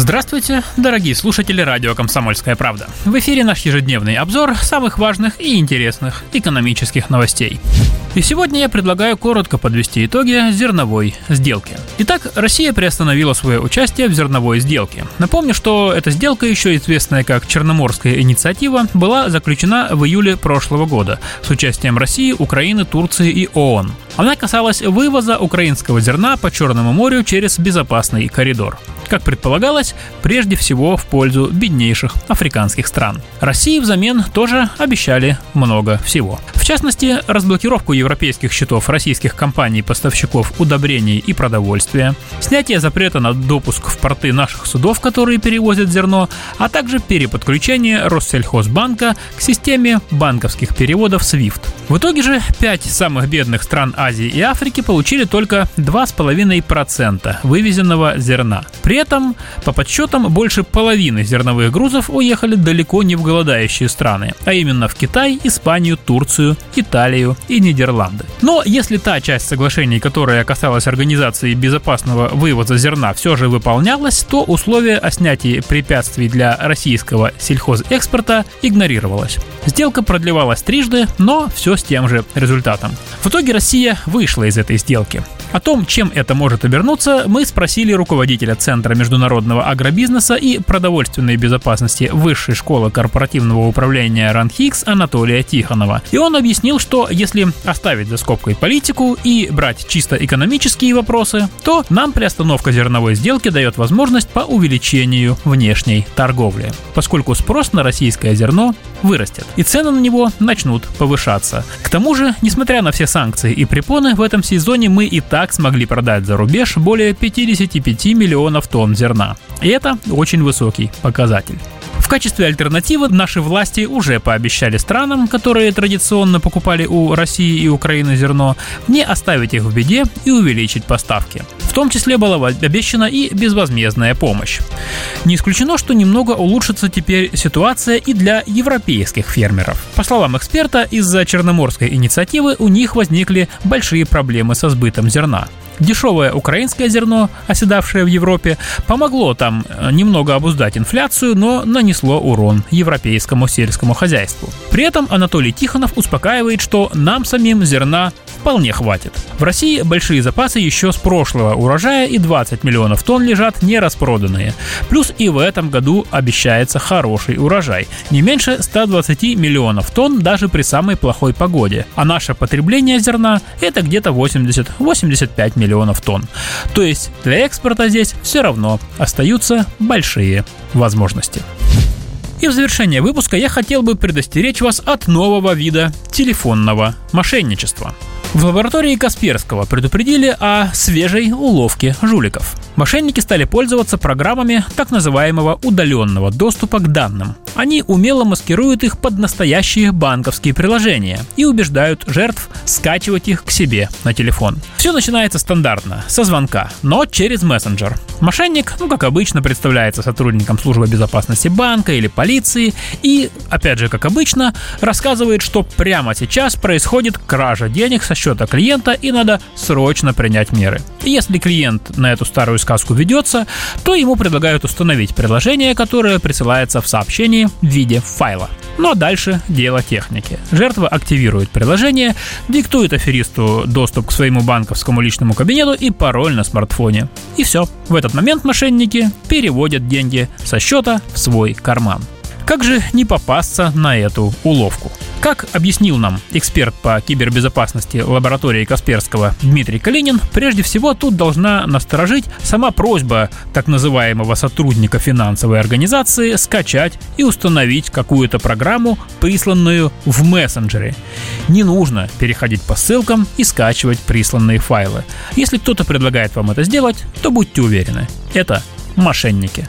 Здравствуйте, дорогие слушатели радио «Комсомольская правда». В эфире наш ежедневный обзор самых важных и интересных экономических новостей. И сегодня я предлагаю коротко подвести итоги зерновой сделки. Итак, Россия приостановила свое участие в зерновой сделке. Напомню, что эта сделка, еще известная как Черноморская инициатива, была заключена в июле прошлого года с участием России, Украины, Турции и ООН. Она касалась вывоза украинского зерна по Черному морю через безопасный коридор. Как предполагалось, прежде всего в пользу беднейших африканских стран. России взамен тоже обещали много всего. В частности, разблокировку европейских счетов российских компаний-поставщиков удобрений и продовольствия, снятие запрета на допуск в порты наших судов, которые перевозят зерно, а также переподключение Россельхозбанка к системе банковских переводов SWIFT. В итоге же пять самых бедных стран Азии и Африки получили только 2,5% вывезенного зерна. При этом, по подсчетам, больше половины зерновых грузов уехали далеко не в голодающие страны, а именно в Китай, Испанию, Турцию, Италию и Нидерланды. Но если та часть соглашений, которая касалась организации безопасного вывоза зерна, все же выполнялась, то условие о снятии препятствий для российского сельхозэкспорта игнорировалось. Сделка продлевалась трижды, но все с тем же результатом. В итоге Россия вышла из этой сделки. О том, чем это может обернуться, мы спросили руководителя Центра международного агробизнеса и продовольственной безопасности Высшей школы корпоративного управления РАНХИКС Анатолия Тихонова. И он объяснил, что если оставить за скобкой политику и брать чисто экономические вопросы, то нам приостановка зерновой сделки дает возможность по увеличению внешней торговли, поскольку спрос на российское зерно вырастет, и цены на него начнут повышаться. К тому же, несмотря на все санкции и препоны, в этом сезоне мы и так смогли продать за рубеж более 55 миллионов тонн зерна. И это очень высокий показатель. В качестве альтернативы наши власти уже пообещали странам, которые традиционно покупали у России и Украины зерно, не оставить их в беде и увеличить поставки. В том числе была обещана и безвозмездная помощь. Не исключено, что немного улучшится теперь ситуация и для европейских фермеров. По словам эксперта, из-за Черноморской инициативы у них возникли большие проблемы со сбытом зерна. Дешевое украинское зерно, оседавшее в Европе, помогло там э, немного обуздать инфляцию, но нанесло урон европейскому сельскому хозяйству. При этом Анатолий Тихонов успокаивает, что нам самим зерна вполне хватит. В России большие запасы еще с прошлого урожая и 20 миллионов тонн лежат не распроданные. Плюс и в этом году обещается хороший урожай. Не меньше 120 миллионов тонн даже при самой плохой погоде. А наше потребление зерна это где-то 80-85 миллионов тонн. То есть для экспорта здесь все равно остаются большие возможности. И в завершение выпуска я хотел бы предостеречь вас от нового вида телефонного мошенничества. В лаборатории Касперского предупредили о свежей уловке жуликов. Мошенники стали пользоваться программами так называемого удаленного доступа к данным. Они умело маскируют их под настоящие банковские приложения и убеждают жертв скачивать их к себе на телефон. Все начинается стандартно, со звонка, но через мессенджер. Мошенник, ну как обычно, представляется сотрудником службы безопасности банка или полиции и, опять же, как обычно, рассказывает, что прямо сейчас происходит кража денег со счета клиента и надо срочно принять меры. Если клиент на эту старую сказку ведется, то ему предлагают установить приложение, которое присылается в сообщении в виде файла. Ну а дальше дело техники. Жертва активирует приложение, диктует аферисту доступ к своему банковскому личному кабинету и пароль на смартфоне. И все. В этот момент мошенники переводят деньги со счета в свой карман. Как же не попасться на эту уловку? Как объяснил нам эксперт по кибербезопасности лаборатории Касперского Дмитрий Калинин, прежде всего тут должна насторожить сама просьба так называемого сотрудника финансовой организации скачать и установить какую-то программу, присланную в мессенджере. Не нужно переходить по ссылкам и скачивать присланные файлы. Если кто-то предлагает вам это сделать, то будьте уверены, это мошенники.